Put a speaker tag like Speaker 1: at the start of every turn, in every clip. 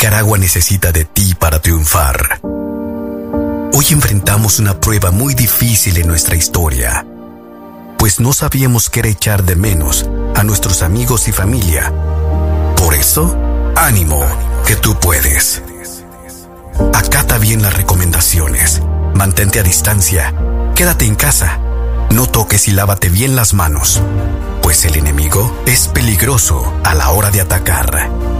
Speaker 1: Nicaragua necesita de ti para triunfar. Hoy enfrentamos una prueba muy difícil en nuestra historia, pues no sabíamos qué echar de menos a nuestros amigos y familia. Por eso, ánimo, que tú puedes. Acata bien las recomendaciones, mantente a distancia, quédate en casa, no toques y lávate bien las manos, pues el enemigo es peligroso a la hora de atacar.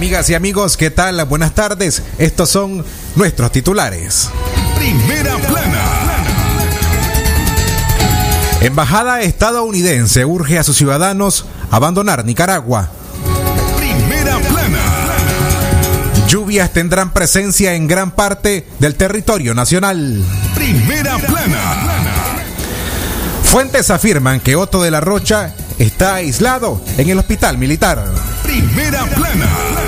Speaker 2: Amigas y amigos, ¿qué tal? Buenas tardes. Estos son nuestros titulares.
Speaker 3: Primera plana.
Speaker 2: Embajada estadounidense urge a sus ciudadanos abandonar Nicaragua.
Speaker 3: Primera plana.
Speaker 2: Lluvias tendrán presencia en gran parte del territorio nacional.
Speaker 3: Primera plana.
Speaker 2: Fuentes afirman que Otto de la Rocha está aislado en el hospital militar.
Speaker 3: Primera plana.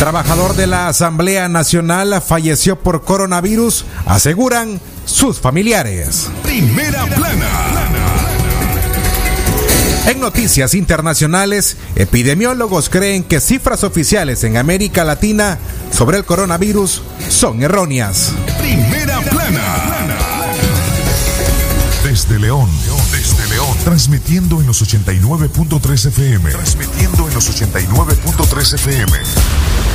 Speaker 2: Trabajador de la Asamblea Nacional falleció por coronavirus, aseguran sus familiares.
Speaker 3: Primera plana.
Speaker 2: En noticias internacionales, epidemiólogos creen que cifras oficiales en América Latina sobre el coronavirus son erróneas.
Speaker 3: Primera plana. Desde León, desde León, transmitiendo en los 89.3 FM. Transmitiendo en los 89.3 FM.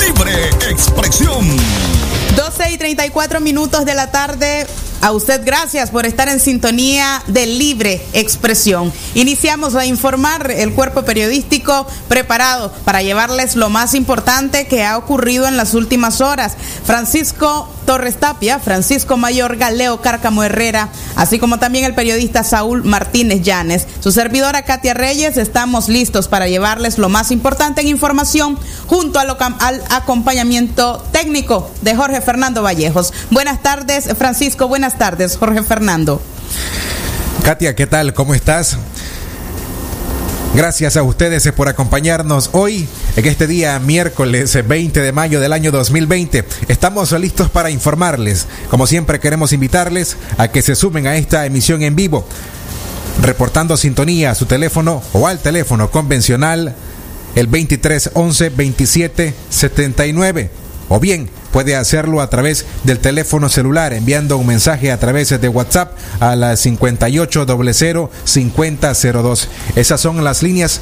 Speaker 3: Libre expresión.
Speaker 4: 12 y 34 minutos de la tarde. A usted gracias por estar en sintonía de libre expresión. Iniciamos a informar el cuerpo periodístico preparado para llevarles lo más importante que ha ocurrido en las últimas horas. Francisco Torres Tapia, Francisco Mayor Galeo Cárcamo Herrera, así como también el periodista Saúl Martínez Llanes. Su servidora Katia Reyes, estamos listos para llevarles lo más importante en información junto al, al acompañamiento técnico de Jorge Fernando Vallejos. Buenas tardes, Francisco. Buenas tardes, Jorge Fernando.
Speaker 2: Katia, ¿qué tal? ¿Cómo estás? Gracias a ustedes por acompañarnos hoy, en este día miércoles 20 de mayo del año 2020. Estamos listos para informarles. Como siempre queremos invitarles a que se sumen a esta emisión en vivo, reportando sintonía a su teléfono o al teléfono convencional el 23 11 27 79 o bien puede hacerlo a través del teléfono celular enviando un mensaje a través de WhatsApp a la 5800-5002. Esas son las líneas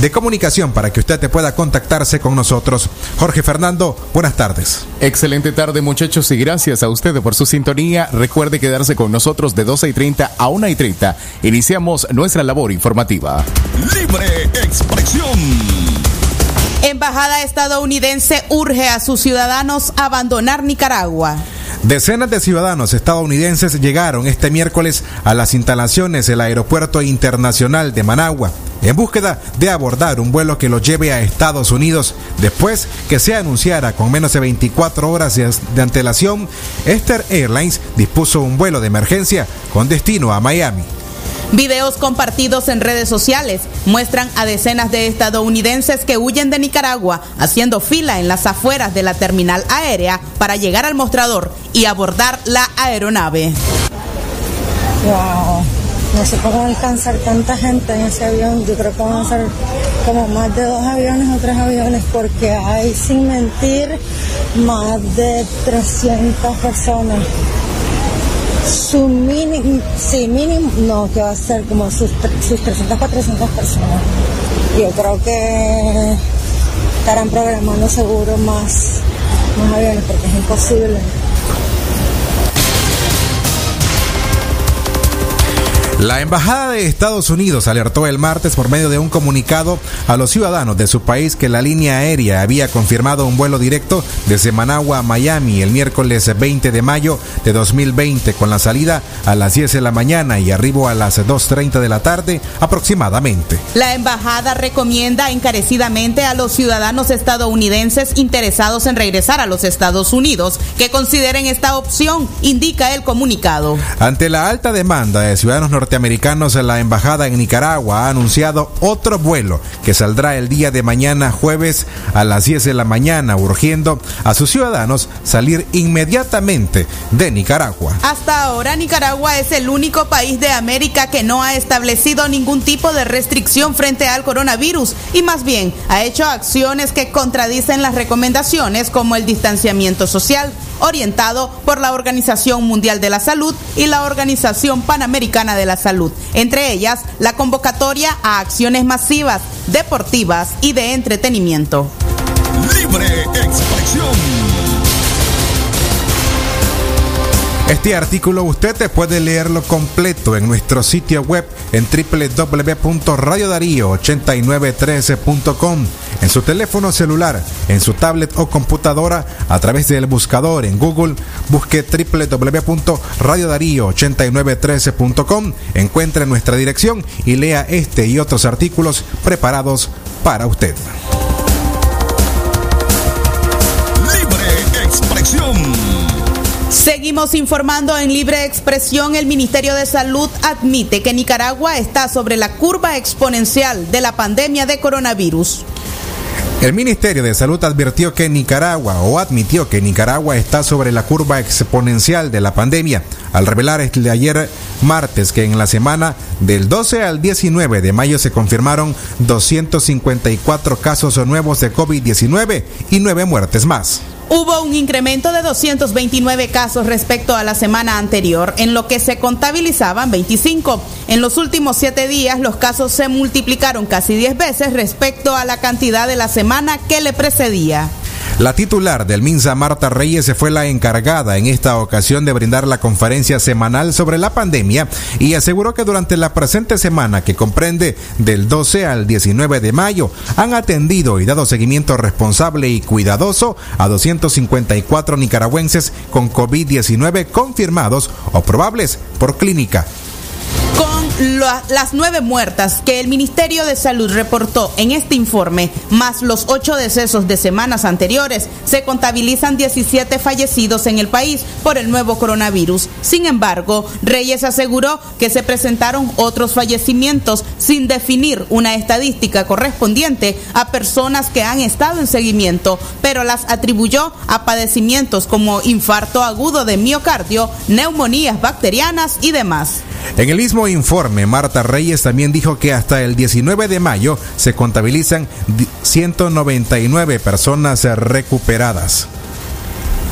Speaker 2: de comunicación para que usted te pueda contactarse con nosotros. Jorge Fernando, buenas tardes.
Speaker 5: Excelente tarde muchachos y gracias a usted por su sintonía. Recuerde quedarse con nosotros de 12 y 30 a 1 y 30. Iniciamos nuestra labor informativa.
Speaker 3: Libre expresión.
Speaker 4: Embajada estadounidense urge a sus ciudadanos a abandonar Nicaragua.
Speaker 2: Decenas de ciudadanos estadounidenses llegaron este miércoles a las instalaciones del Aeropuerto Internacional de Managua en búsqueda de abordar un vuelo que los lleve a Estados Unidos después que se anunciara con menos de 24 horas de antelación, Esther Airlines dispuso un vuelo de emergencia con destino a Miami.
Speaker 4: Videos compartidos en redes sociales muestran a decenas de estadounidenses que huyen de Nicaragua haciendo fila en las afueras de la terminal aérea para llegar al mostrador y abordar la aeronave.
Speaker 6: Wow, no sé cómo alcanzar tanta gente en ese avión. Yo creo que van a ser como más de dos aviones o tres aviones porque hay, sin mentir, más de 300 personas su mínimo, sí, mínimo, no, que va a ser como sus, sus 300, 400 personas. Yo creo que estarán programando seguro más, más aviones porque es imposible.
Speaker 2: La Embajada de Estados Unidos alertó el martes por medio de un comunicado a los ciudadanos de su país que la línea aérea había confirmado un vuelo directo desde Managua a Miami el miércoles 20 de mayo de 2020 con la salida a las 10 de la mañana y arribo a las 2.30 de la tarde aproximadamente.
Speaker 4: La embajada recomienda encarecidamente a los ciudadanos estadounidenses interesados en regresar a los Estados Unidos que consideren esta opción, indica el comunicado.
Speaker 2: Ante la alta demanda de ciudadanos norteamericanos, norteamericanos, la embajada en Nicaragua ha anunciado otro vuelo que saldrá el día de mañana jueves a las 10 de la mañana, urgiendo a sus ciudadanos salir inmediatamente de Nicaragua.
Speaker 4: Hasta ahora Nicaragua es el único país de América que no ha establecido ningún tipo de restricción frente al coronavirus y más bien ha hecho acciones que contradicen las recomendaciones como el distanciamiento social orientado por la Organización Mundial de la Salud y la Organización Panamericana de la Salud, entre ellas la convocatoria a acciones masivas, deportivas y de entretenimiento.
Speaker 3: Libre expresión.
Speaker 2: Este artículo usted puede leerlo completo en nuestro sitio web en www.radiodarío8913.com, en su teléfono celular, en su tablet o computadora a través del buscador en Google, busque www.radiodarío8913.com, encuentre nuestra dirección y lea este y otros artículos preparados para usted.
Speaker 3: Libre expresión.
Speaker 4: Seguimos informando en libre expresión. El Ministerio de Salud admite que Nicaragua está sobre la curva exponencial de la pandemia de coronavirus.
Speaker 2: El Ministerio de Salud advirtió que Nicaragua o admitió que Nicaragua está sobre la curva exponencial de la pandemia al revelar el de ayer martes que en la semana del 12 al 19 de mayo se confirmaron 254 casos nuevos de COVID-19 y nueve muertes más.
Speaker 4: Hubo un incremento de 229 casos respecto a la semana anterior, en lo que se contabilizaban 25. En los últimos siete días los casos se multiplicaron casi 10 veces respecto a la cantidad de la semana que le precedía.
Speaker 2: La titular del MINSA, Marta Reyes, fue la encargada en esta ocasión de brindar la conferencia semanal sobre la pandemia y aseguró que durante la presente semana, que comprende del 12 al 19 de mayo, han atendido y dado seguimiento responsable y cuidadoso a 254 nicaragüenses con COVID-19 confirmados o probables por clínica
Speaker 4: las nueve muertas que el Ministerio de Salud reportó en este informe, más los ocho decesos de semanas anteriores, se contabilizan 17 fallecidos en el país por el nuevo coronavirus. Sin embargo, Reyes aseguró que se presentaron otros fallecimientos sin definir una estadística correspondiente a personas que han estado en seguimiento, pero las atribuyó a padecimientos como infarto agudo de miocardio, neumonías bacterianas y demás.
Speaker 2: En el mismo informe, Marta Reyes también dijo que hasta el 19 de mayo se contabilizan 199 personas recuperadas.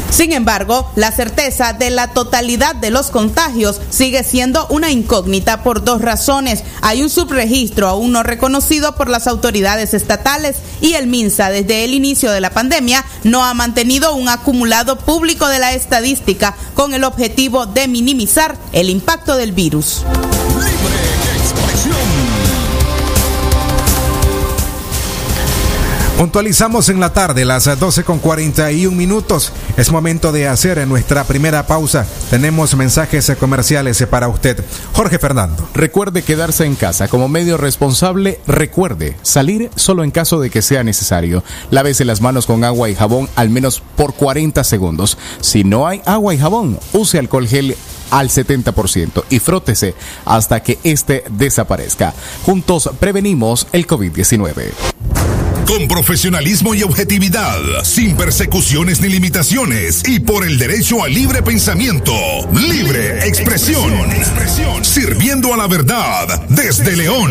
Speaker 4: Sin embargo, la certeza de la totalidad de los contagios sigue siendo una incógnita por dos razones. Hay un subregistro aún no reconocido por las autoridades estatales y el MINSA desde el inicio de la pandemia no ha mantenido un acumulado público de la estadística con el objetivo de minimizar el impacto del virus.
Speaker 2: Puntualizamos en la tarde, las 12 con 41 minutos. Es momento de hacer nuestra primera pausa. Tenemos mensajes comerciales para usted. Jorge Fernando.
Speaker 5: Recuerde quedarse en casa como medio responsable. Recuerde salir solo en caso de que sea necesario. Lávese las manos con agua y jabón al menos por 40 segundos. Si no hay agua y jabón, use alcohol gel al 70% y frótese hasta que éste desaparezca. Juntos prevenimos el COVID-19
Speaker 3: con profesionalismo y objetividad, sin persecuciones ni limitaciones y por el derecho al libre pensamiento, libre expresión, sirviendo a la verdad desde León.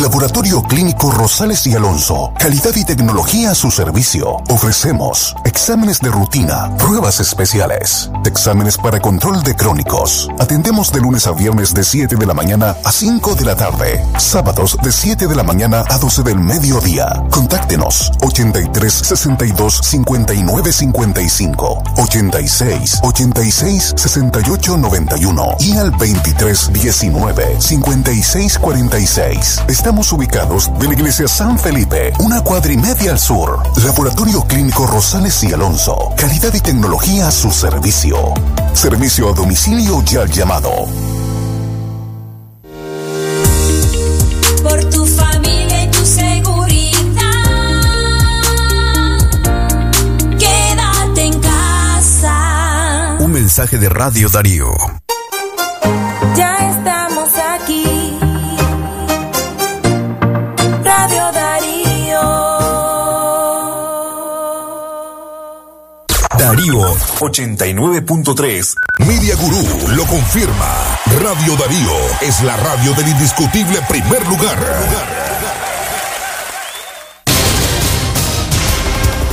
Speaker 7: Laboratorio Clínico Rosales y Alonso. Calidad y tecnología a su servicio. Ofrecemos exámenes de rutina, pruebas especiales, exámenes para control de crónicos. Atendemos de lunes a viernes de 7 de la mañana a 5 de la tarde. Sábados de 7 de la mañana a 12 del mediodía. Contáctenos 83 62 59 55 86 86 68 91 y al 23 19 56 46. Estamos ubicados de la iglesia San Felipe, una cuadrimedia al sur. Laboratorio Clínico Rosales y Alonso. Calidad y tecnología a su servicio. Servicio a domicilio ya llamado.
Speaker 8: Por tu familia y tu seguridad. Quédate en casa.
Speaker 1: Un mensaje de Radio Darío.
Speaker 3: Darío 89.3. Media Gurú lo confirma. Radio Darío es la radio del indiscutible primer lugar.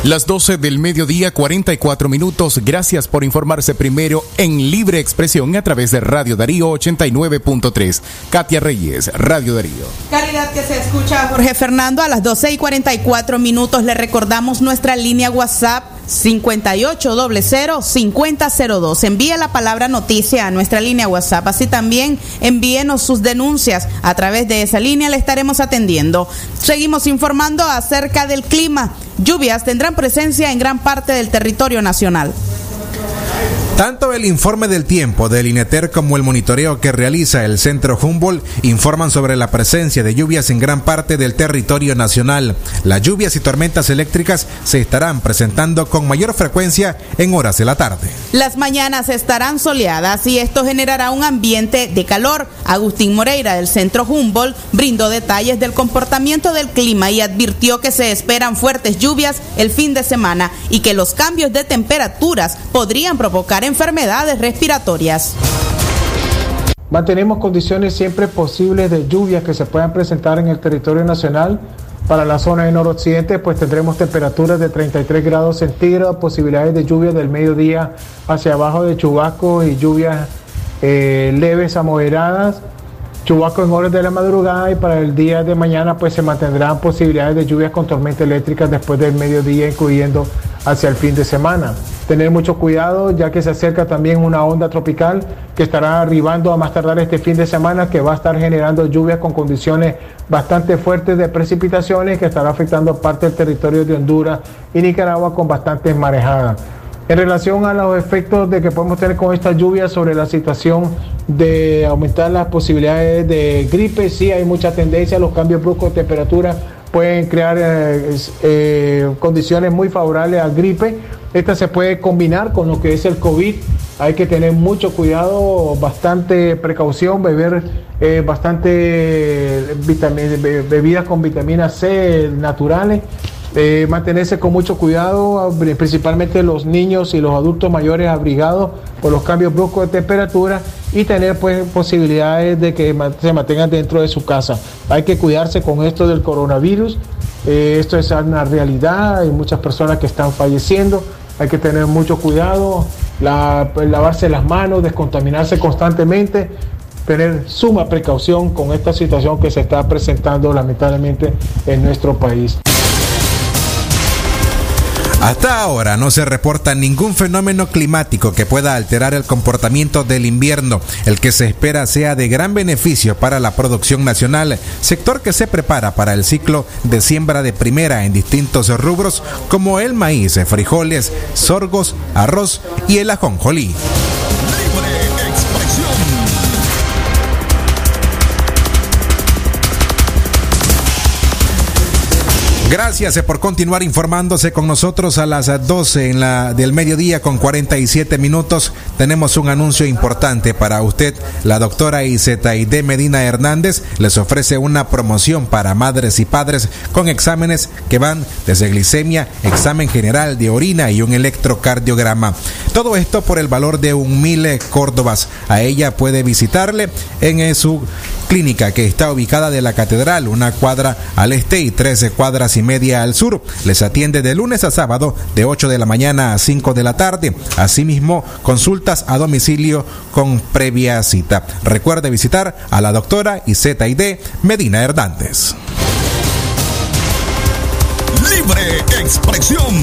Speaker 5: Las 12 del mediodía, 44 minutos. Gracias por informarse primero en libre expresión a través de Radio Darío 89.3. Katia Reyes, Radio Darío.
Speaker 4: Calidad que se escucha Jorge Fernando a las 12 y 44 minutos. Le recordamos nuestra línea WhatsApp 5800-5002. Envíe la palabra noticia a nuestra línea WhatsApp. Así también envíenos sus denuncias. A través de esa línea le estaremos atendiendo. Seguimos informando acerca del clima. Lluvias tendrán presencia en gran parte del territorio nacional.
Speaker 2: Tanto el informe del tiempo del INETER como el monitoreo que realiza el Centro Humboldt informan sobre la presencia de lluvias en gran parte del territorio nacional. Las lluvias y tormentas eléctricas se estarán presentando con mayor frecuencia en horas de la tarde.
Speaker 4: Las mañanas estarán soleadas y esto generará un ambiente de calor. Agustín Moreira del Centro Humboldt brindó detalles del comportamiento del clima y advirtió que se esperan fuertes lluvias el fin de semana y que los cambios de temperaturas podrían provocar enfermedades respiratorias.
Speaker 9: Mantenemos condiciones siempre posibles de lluvias que se puedan presentar en el territorio nacional. Para la zona de noroccidente, pues tendremos temperaturas de 33 grados centígrados, posibilidades de lluvia del mediodía hacia abajo de chubasco y lluvias eh, leves a moderadas, chubasco en horas de la madrugada y para el día de mañana pues se mantendrán posibilidades de lluvias con tormentas eléctricas después del mediodía, incluyendo hacia el fin de semana tener mucho cuidado ya que se acerca también una onda tropical que estará arribando a más tardar este fin de semana que va a estar generando lluvias con condiciones bastante fuertes de precipitaciones que estará afectando parte del territorio de Honduras y Nicaragua con bastantes marejadas. En relación a los efectos de que podemos tener con esta lluvia sobre la situación de aumentar las posibilidades de gripe, sí hay mucha tendencia, los cambios bruscos de temperatura pueden crear eh, eh, condiciones muy favorables a gripe, esta se puede combinar con lo que es el COVID. Hay que tener mucho cuidado, bastante precaución, beber eh, bastante bebidas con vitamina C naturales. Eh, mantenerse con mucho cuidado, principalmente los niños y los adultos mayores abrigados por los cambios bruscos de temperatura y tener pues, posibilidades de que se mantengan dentro de su casa. Hay que cuidarse con esto del coronavirus Eh, esto es una realidad, hay muchas personas que están falleciendo, hay que tener mucho cuidado, la- lavarse las manos, descontaminarse constantemente, tener suma precaución con esta situación que se está presentando lamentablemente en nuestro país.
Speaker 2: Hasta ahora no se reporta ningún fenómeno climático que pueda alterar el comportamiento del invierno, el que se espera sea de gran beneficio para la producción nacional, sector que se prepara para el ciclo de siembra de primera en distintos rubros como el maíz, frijoles, sorgos, arroz y el ajonjolí. Gracias eh, por continuar informándose con nosotros a las eh, 12 en la, del mediodía con 47 minutos. Tenemos un anuncio importante para usted. La doctora Izetaide Medina Hernández les ofrece una promoción para madres y padres con exámenes que van desde glicemia, examen general de orina y un electrocardiograma. Todo esto por el valor de un mil eh, córdobas. A ella puede visitarle en eh, su clínica que está ubicada de la catedral, una cuadra al este y 13 cuadras y media al sur. Les atiende de lunes a sábado de 8 de la mañana a 5 de la tarde. Asimismo, consultas a domicilio con previa cita. Recuerde visitar a la doctora IZID Medina Hernández.
Speaker 10: Libre expresión.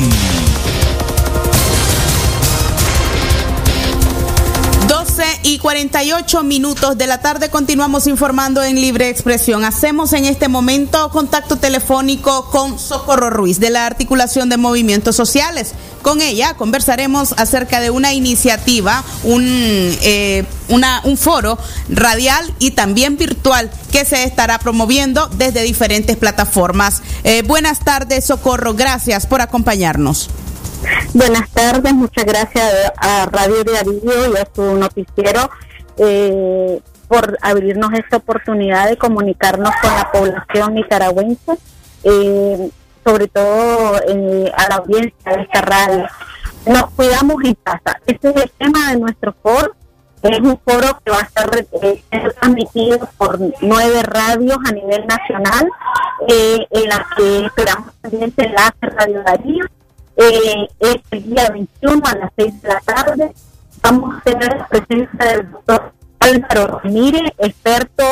Speaker 4: Y 48 minutos de la tarde continuamos informando en Libre Expresión. Hacemos en este momento contacto telefónico con Socorro Ruiz de la Articulación de Movimientos Sociales. Con ella conversaremos acerca de una iniciativa, un, eh, un foro radial y también virtual que se estará promoviendo desde diferentes plataformas. Eh, buenas tardes, Socorro. Gracias por acompañarnos.
Speaker 11: Buenas muchas gracias a Radio de Arillo y a su noticiero eh, por abrirnos esta oportunidad de comunicarnos con la población nicaragüense, eh, sobre todo eh, a la audiencia de esta radio. Nos cuidamos en casa. Este es el tema de nuestro foro. Es un foro que va a eh, transmitido por nueve radios a nivel nacional, en las que esperamos también se enlace Radio Darío. Eh, es el día 21 a las 6 de la tarde. Vamos a tener la presencia del doctor Álvaro Ramírez, experto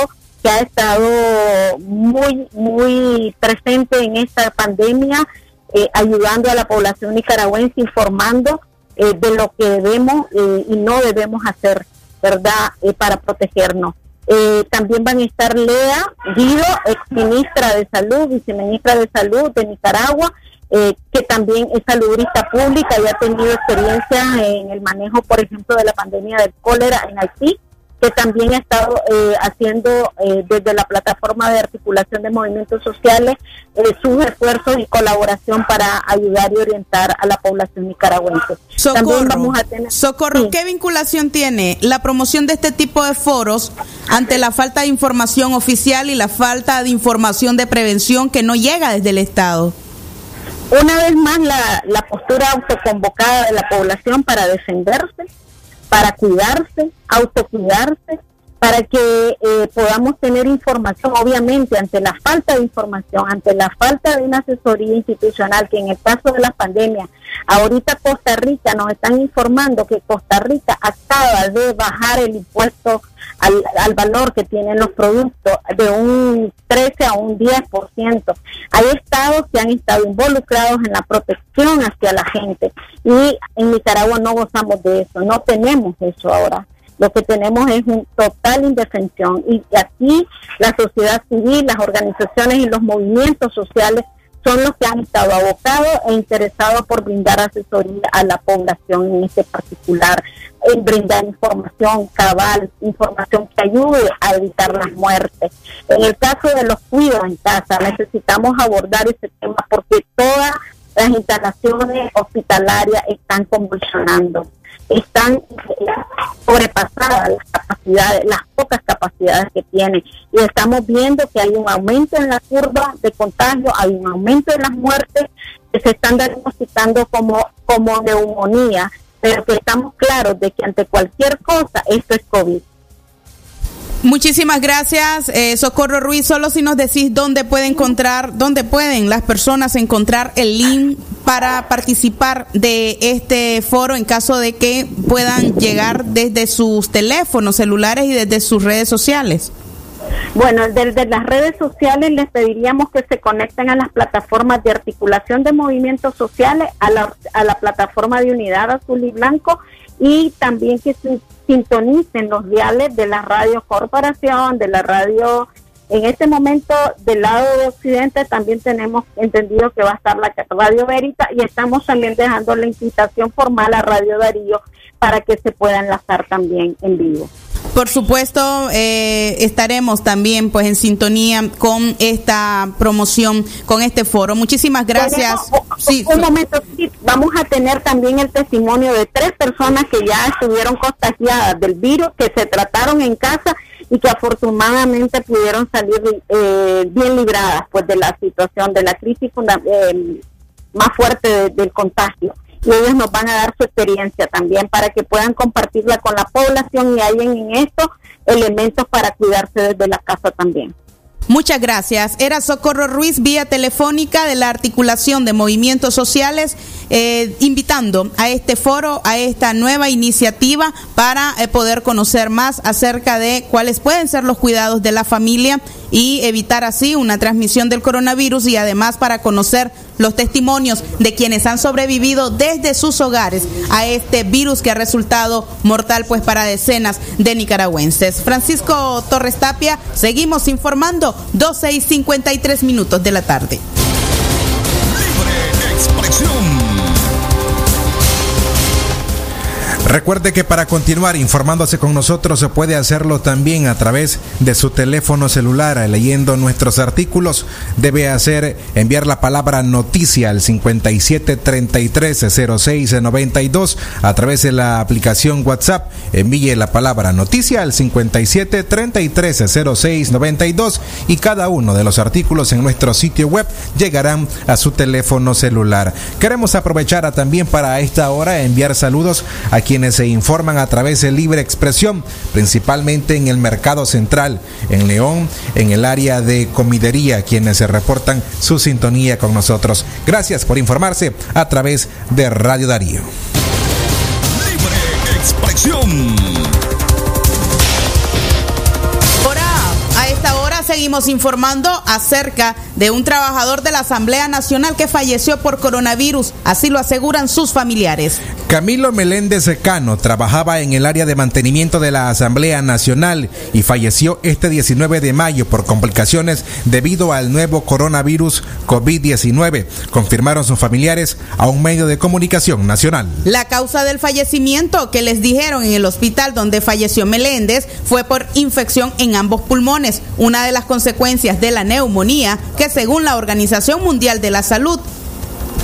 Speaker 11: que ha estado muy, muy presente en esta pandemia, eh, ayudando a la población nicaragüense, informando eh, de lo que debemos eh, y no debemos hacer, ¿verdad?, Eh, para protegernos. Eh, también van a estar Lea Guido, ex ministra de Salud, viceministra de Salud de Nicaragua, eh, que también es saludista pública y ha tenido experiencia en el manejo, por ejemplo, de la pandemia del cólera en Haití, que también ha estado eh, haciendo eh, desde la plataforma de articulación de movimientos sociales eh, sus esfuerzos y colaboración para ayudar y orientar a la población nicaragüense. También vamos a tener
Speaker 4: Socorro, ¿qué vinculación tiene la promoción de este tipo de foros ante la falta de información oficial y la falta de información de prevención que no llega desde el Estado?
Speaker 11: Una vez más, la, la postura autoconvocada de la población para defenderse, para cuidarse, autocuidarse, para que eh, podamos tener información, obviamente, ante la falta de información, ante la falta de una asesoría institucional, que en el caso de la pandemia, ahorita Costa Rica nos están informando que Costa Rica acaba de bajar el impuesto al, al valor que tienen los productos de un 13 a un 10%. Hay estados que han estado involucrados en la protección hacia la gente y en Nicaragua no gozamos de eso, no tenemos eso ahora. Lo que tenemos es un total indefensión y aquí la sociedad civil, las organizaciones y los movimientos sociales son los que han estado abocados e interesados por brindar asesoría a la población en este particular, en brindar información cabal, información que ayude a evitar las muertes. En el caso de los cuidados en casa, necesitamos abordar ese tema porque todas las instalaciones hospitalarias están convulsionando, están sobrepasadas las capacidades, las pocas capacidades que tienen. Y estamos viendo que hay un aumento en la curva de contagio, hay un aumento en las muertes que se están diagnosticando como, como neumonía, pero que estamos claros de que ante cualquier cosa esto es COVID.
Speaker 4: Muchísimas gracias, eh, Socorro Ruiz. Solo si nos decís dónde puede encontrar, dónde pueden las personas encontrar el link para participar de este foro en caso de que puedan llegar desde sus teléfonos celulares y desde sus redes sociales.
Speaker 11: Bueno, desde las redes sociales les pediríamos que se conecten a las plataformas de articulación de movimientos sociales, a la, a la plataforma de unidad azul y blanco y también que sintonicen los diales de la radio corporación, de la radio. En este momento, del lado de Occidente, también tenemos entendido que va a estar la Radio Verita y estamos también dejando la invitación formal a Radio Darío para que se pueda enlazar también en vivo.
Speaker 4: Por supuesto, eh, estaremos también pues en sintonía con esta promoción, con este foro. Muchísimas gracias. Sí,
Speaker 11: un momento, vamos a tener también el testimonio de tres personas que ya estuvieron contagiadas del virus, que se trataron en casa y que afortunadamente pudieron salir eh, bien libradas pues de la situación, de la crisis eh, más fuerte de- del contagio. Y ellos nos van a dar su experiencia también para que puedan compartirla con la población y hayan en esto elementos para cuidarse desde la casa también.
Speaker 4: Muchas gracias. Era Socorro Ruiz vía telefónica de la articulación de movimientos sociales, eh, invitando a este foro, a esta nueva iniciativa para eh, poder conocer más acerca de cuáles pueden ser los cuidados de la familia y evitar así una transmisión del coronavirus y además para conocer los testimonios de quienes han sobrevivido desde sus hogares a este virus que ha resultado mortal pues para decenas de nicaragüenses. Francisco Torres Tapia, seguimos informando 12 y 53 minutos de la tarde.
Speaker 2: Recuerde que para continuar informándose con nosotros se puede hacerlo también a través de su teléfono celular leyendo nuestros artículos. Debe hacer enviar la palabra noticia al 57330692 a través de la aplicación WhatsApp. Envíe la palabra noticia al 57330692 y cada uno de los artículos en nuestro sitio web llegarán a su teléfono celular. Queremos aprovechar también para esta hora enviar saludos a quienes se informan a través de libre expresión, principalmente en el mercado central, en León, en el área de comidería, quienes se reportan su sintonía con nosotros. Gracias por informarse a través de Radio Darío.
Speaker 10: Libre expresión.
Speaker 4: Seguimos informando acerca de un trabajador de la Asamblea Nacional que falleció por coronavirus, así lo aseguran sus familiares.
Speaker 2: Camilo Meléndez Cano trabajaba en el área de mantenimiento de la Asamblea Nacional y falleció este 19 de mayo por complicaciones debido al nuevo coronavirus COVID-19, confirmaron sus familiares a un medio de comunicación nacional.
Speaker 4: La causa del fallecimiento que les dijeron en el hospital donde falleció Meléndez fue por infección en ambos pulmones, una de las consecuencias de la neumonía que según la Organización Mundial de la Salud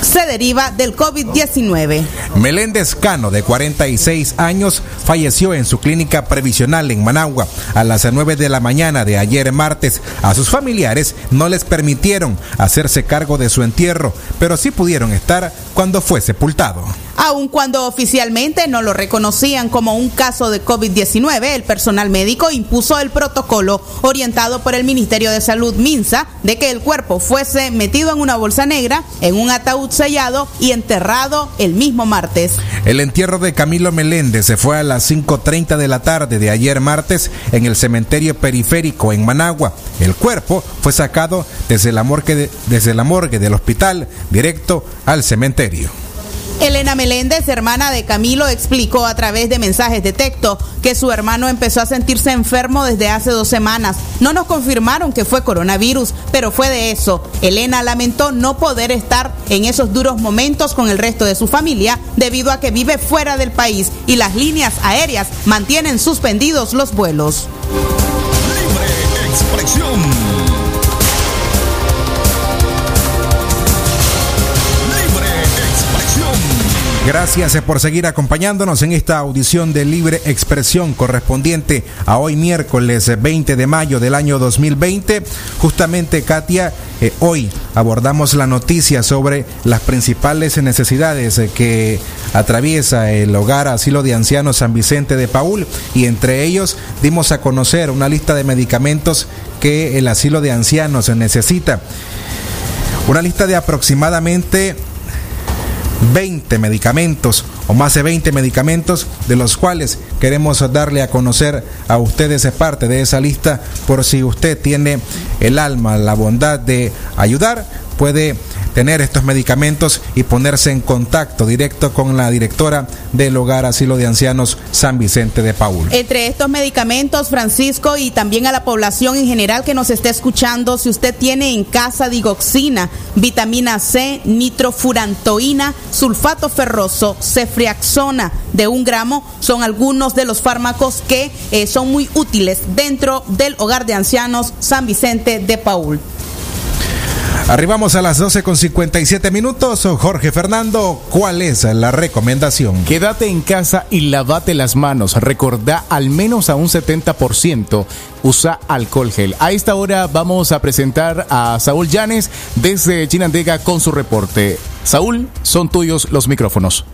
Speaker 4: se deriva del COVID-19.
Speaker 2: Meléndez Cano, de 46 años, falleció en su clínica previsional en Managua a las 9 de la mañana de ayer martes. A sus familiares no les permitieron hacerse cargo de su entierro, pero sí pudieron estar cuando fue sepultado.
Speaker 4: Aun cuando oficialmente no lo reconocían como un caso de COVID-19, el personal médico impuso el protocolo orientado por el Ministerio de Salud Minsa de que el cuerpo fuese metido en una bolsa negra, en un ataúd sellado y enterrado el mismo martes.
Speaker 2: El entierro de Camilo Meléndez se fue a las 5.30 de la tarde de ayer martes en el cementerio periférico en Managua. El cuerpo fue sacado desde la morgue, de- desde la morgue del hospital directo al cementerio.
Speaker 4: Elena Meléndez, hermana de Camilo, explicó a través de mensajes de texto que su hermano empezó a sentirse enfermo desde hace dos semanas. No nos confirmaron que fue coronavirus, pero fue de eso. Elena lamentó no poder estar en esos duros momentos con el resto de su familia debido a que vive fuera del país y las líneas aéreas mantienen suspendidos los vuelos.
Speaker 10: Libre expresión.
Speaker 2: Gracias eh, por seguir acompañándonos en esta audición de libre expresión correspondiente a hoy miércoles eh, 20 de mayo del año 2020. Justamente, Katia, eh, hoy abordamos la noticia sobre las principales necesidades eh, que atraviesa el hogar asilo de ancianos San Vicente de Paul y entre ellos dimos a conocer una lista de medicamentos que el asilo de ancianos necesita. Una lista de aproximadamente 20 medicamentos o más de 20 medicamentos de los cuales queremos darle a conocer a ustedes parte de esa lista por si usted tiene el alma, la bondad de ayudar, puede tener estos medicamentos y ponerse en contacto directo con la directora del Hogar Asilo de Ancianos San Vicente de Paul.
Speaker 4: Entre estos medicamentos, Francisco, y también a la población en general que nos esté escuchando, si usted tiene en casa digoxina, vitamina C, nitrofurantoína, sulfato ferroso, de un gramo, son algunos de los fármacos que eh, son muy útiles dentro del Hogar de Ancianos San Vicente de Paul.
Speaker 2: Arribamos a las 12 con 57 minutos. Jorge Fernando, ¿cuál es la recomendación?
Speaker 5: Quédate en casa y lavate las manos. Recordá al menos a un 70% usa alcohol gel. A esta hora vamos a presentar a Saúl Llanes desde Chinandega con su reporte. Saúl, son tuyos los micrófonos.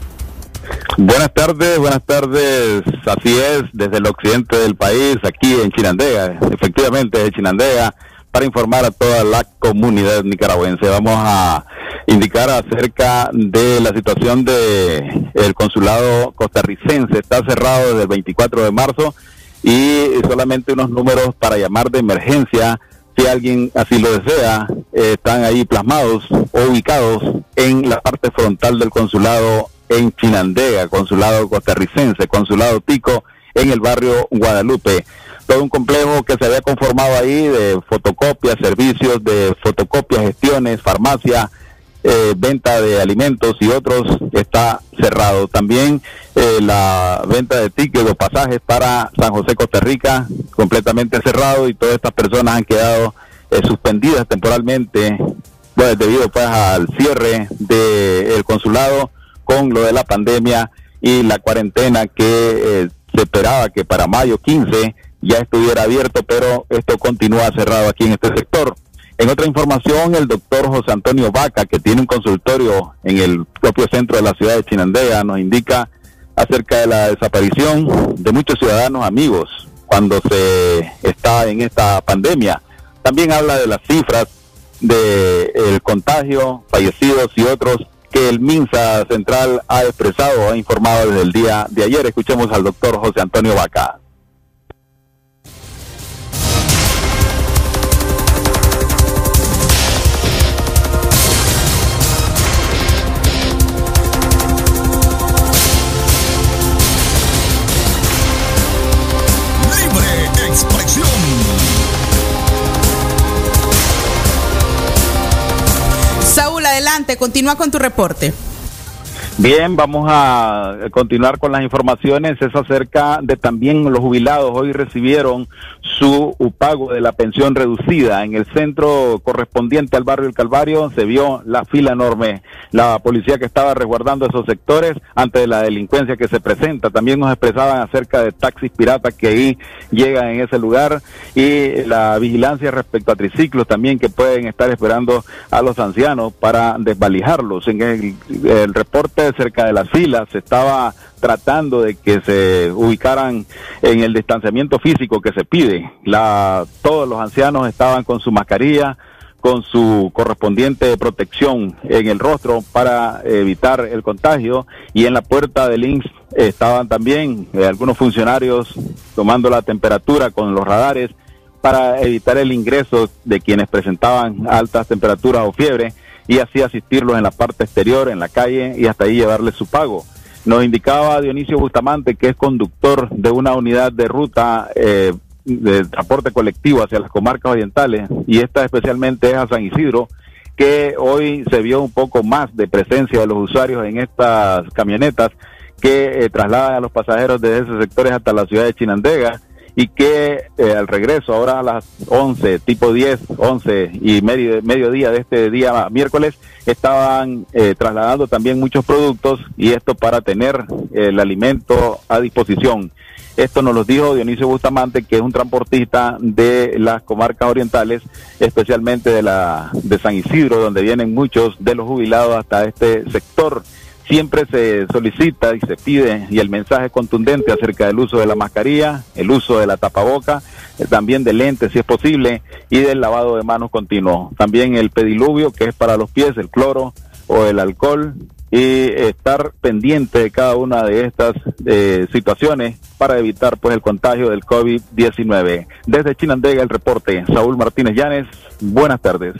Speaker 12: Buenas tardes, buenas tardes. Así es, desde el occidente del país, aquí en Chinandega, efectivamente de Chinandega, para informar a toda la comunidad nicaragüense. Vamos a indicar acerca de la situación de el consulado costarricense. Está cerrado desde el 24 de marzo y solamente unos números para llamar de emergencia si alguien así lo desea, eh, están ahí plasmados o ubicados en la parte frontal del consulado en Chinandega, consulado costarricense, consulado Tico, en el barrio Guadalupe. Todo un complejo que se había conformado ahí de fotocopias, servicios de fotocopias, gestiones, farmacia, eh, venta de alimentos y otros está cerrado. También eh, la venta de tickets o pasajes para San José, Costa Rica, completamente cerrado y todas estas personas han quedado eh, suspendidas temporalmente, pues, debido pues al cierre del consulado con lo de la pandemia y la cuarentena que eh, se esperaba que para mayo 15 ya estuviera abierto, pero esto continúa cerrado aquí en este sector. En otra información, el doctor José Antonio Vaca, que tiene un consultorio en el propio centro de la ciudad de Chinandega, nos indica acerca de la desaparición de muchos ciudadanos amigos cuando se está en esta pandemia. También habla de las cifras de el contagio, fallecidos y otros que el MINSA Central ha expresado, ha informado desde el día de ayer. Escuchemos al doctor José Antonio Vaca.
Speaker 4: Continúa con tu reporte.
Speaker 12: Bien, vamos a continuar con las informaciones. Es acerca de también los jubilados. Hoy recibieron su pago de la pensión reducida. En el centro correspondiente al barrio El Calvario se vio la fila enorme. La policía que estaba resguardando esos sectores ante la delincuencia que se presenta. También nos expresaban acerca de taxis piratas que ahí llegan en ese lugar y la vigilancia respecto a triciclos también que pueden estar esperando a los ancianos para desvalijarlos. En el reporte cerca de las filas se estaba tratando de que se ubicaran en el distanciamiento físico que se pide. La, todos los ancianos estaban con su mascarilla, con su correspondiente protección en el rostro para evitar el contagio y en la puerta del INSS estaban también eh, algunos funcionarios tomando la temperatura con los radares para evitar el ingreso de quienes presentaban altas temperaturas o fiebre y así asistirlos en la parte exterior, en la calle y hasta ahí llevarles su pago. Nos indicaba Dionisio Bustamante, que es conductor de una unidad de ruta eh, de transporte colectivo hacia las comarcas orientales, y esta especialmente es a San Isidro, que hoy se vio un poco más de presencia de los usuarios en estas camionetas que eh, trasladan a los pasajeros desde esos sectores hasta la ciudad de Chinandega y que eh, al regreso, ahora a las 11, tipo 10, 11 y medio, mediodía de este día miércoles, estaban eh, trasladando también muchos productos y esto para tener el alimento a disposición. Esto nos lo dijo Dionisio Bustamante, que es un transportista de las comarcas orientales, especialmente de la de San Isidro, donde vienen muchos de los jubilados hasta este sector. Siempre se solicita y se pide y el mensaje contundente acerca del uso de la mascarilla, el uso de la tapaboca, eh, también de lentes si es posible y del lavado de manos continuo. También el pediluvio que es para los pies, el cloro o el alcohol y estar pendiente de cada una de estas eh, situaciones para evitar pues el contagio del COVID-19. Desde Chinandega el reporte, Saúl Martínez Llanes, buenas tardes.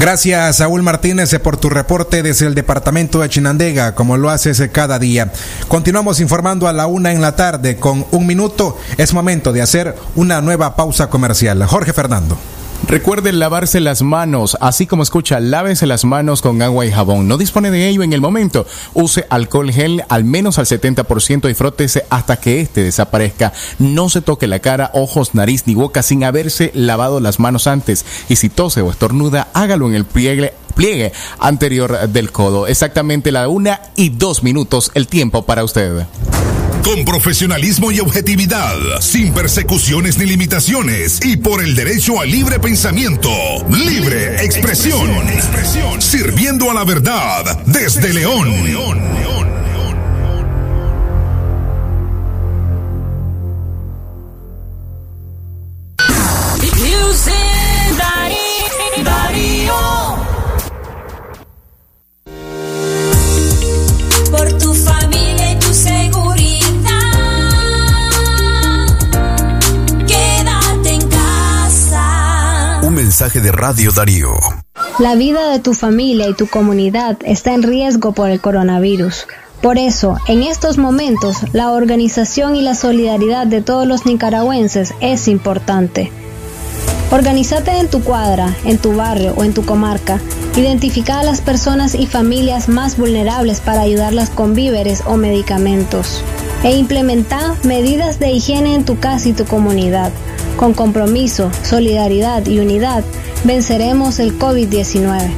Speaker 2: Gracias, Saúl Martínez, por tu reporte desde el departamento de Chinandega, como lo haces cada día. Continuamos informando a la una en la tarde. Con un minuto es momento de hacer una nueva pausa comercial. Jorge Fernando.
Speaker 5: Recuerden lavarse las manos, así como escucha, lávese las manos con agua y jabón. No dispone de ello en el momento. Use alcohol gel al menos al 70% y frótese hasta que éste desaparezca. No se toque la cara, ojos, nariz ni boca sin haberse lavado las manos antes. Y si tose o estornuda, hágalo en el pliegue pliegue anterior del codo. Exactamente la una y dos minutos el tiempo para usted.
Speaker 3: Con profesionalismo y objetividad, sin persecuciones ni limitaciones y por el derecho al libre pensamiento, libre expresión, sirviendo a la verdad desde León.
Speaker 8: Por tu familia
Speaker 1: mensaje de Radio Darío.
Speaker 13: La vida de tu familia y tu comunidad está en riesgo por el coronavirus. Por eso, en estos momentos, la organización y la solidaridad de todos los nicaragüenses es importante. Organízate en tu cuadra, en tu barrio o en tu comarca. Identifica a las personas y familias más vulnerables para ayudarlas con víveres o medicamentos. E implementa medidas de higiene en tu casa y tu comunidad. Con compromiso, solidaridad y unidad, venceremos el COVID-19.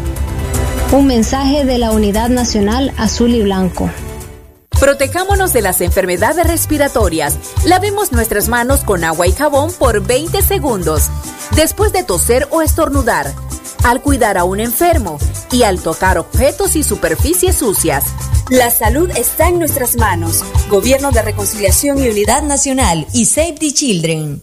Speaker 13: Un mensaje de la Unidad Nacional Azul y Blanco.
Speaker 14: Protejámonos de las enfermedades respiratorias. Lavemos nuestras manos con agua y jabón por 20 segundos. Después de toser o estornudar, al cuidar a un enfermo y al tocar objetos y superficies sucias.
Speaker 15: La salud está en nuestras manos. Gobierno de Reconciliación y Unidad Nacional y Save the Children.